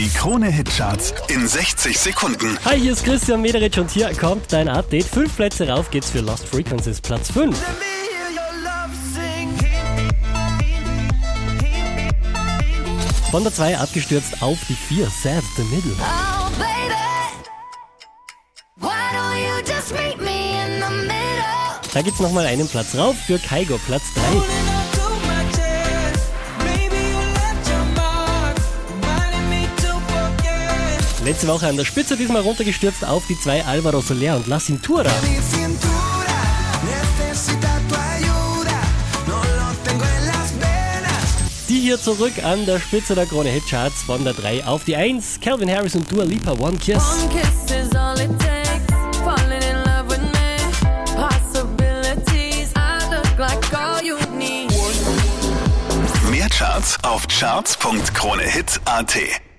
Die Krone-Hitcharts in 60 Sekunden. Hi, hier ist Christian Mederich und hier kommt dein Update. Fünf Plätze rauf geht's für Lost Frequencies, Platz 5. Von der 2 abgestürzt auf die 4, Sad the Middle. Oh, baby. The middle? Da geht's nochmal einen Platz rauf für Kaigo, Platz 3. Letzte Woche an der Spitze, diesmal runtergestürzt auf die 2 Alvaro Soler und La Cintura. Die hier zurück an der Spitze der Krone Hitcharts von der 3 auf die 1. Calvin Harris und Dua Lipa, One Kiss. One kiss is all it takes. Mehr Charts auf charts.kronehit.at.